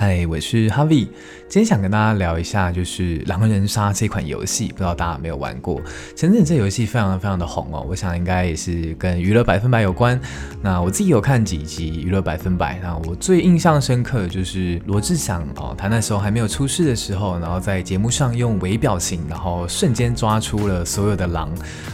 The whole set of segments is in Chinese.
嗨，我是 Harvie。今天想跟大家聊一下，就是狼人杀这款游戏，不知道大家有没有玩过？前阵这游戏非常非常的红哦，我想应该也是跟娱乐百分百有关。那我自己有看几集娱乐百分百，那我最印象深刻的就是罗志祥哦，他那时候还没有出事的时候，然后在节目上用微表情，然后瞬间抓出了所有的狼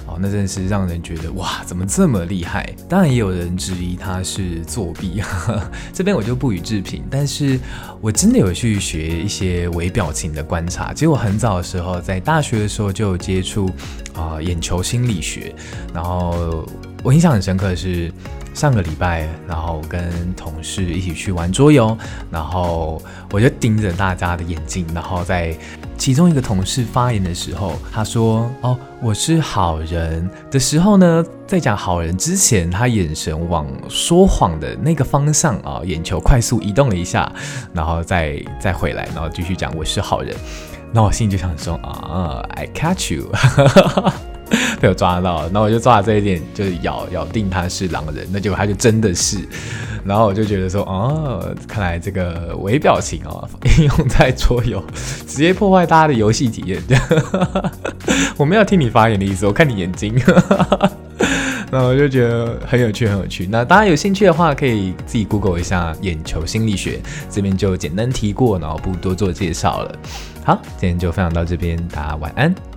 哦，那真是让人觉得哇，怎么这么厉害？当然也有人质疑他是作弊，呵呵，这边我就不予置评，但是。我真的有去学一些微表情的观察，其实我很早的时候在大学的时候就有接触啊、眼球心理学，然后我印象很深刻的是上个礼拜，然后跟同事一起去玩桌游，然后我就盯着大家的眼睛，然后在。其中一个同事发言的时候，他说：“哦，我是好人。”的时候呢，在讲好人之前，他眼神往说谎的那个方向啊，眼球快速移动了一下，然后再再回来，然后继续讲我是好人。那我心里就想说：“啊，I catch you。”被我抓到，那我就抓了这一点，就是咬咬定他是狼人，那结果他就真的是，然后我就觉得说，哦，看来这个微表情哦，应用在桌游，直接破坏大家的游戏体验。我没有听你发言的意思，我看你眼睛，那我就觉得很有趣，很有趣。那大家有兴趣的话，可以自己 Google 一下眼球心理学，这边就简单提过，然后不多做介绍了。好，今天就分享到这边，大家晚安。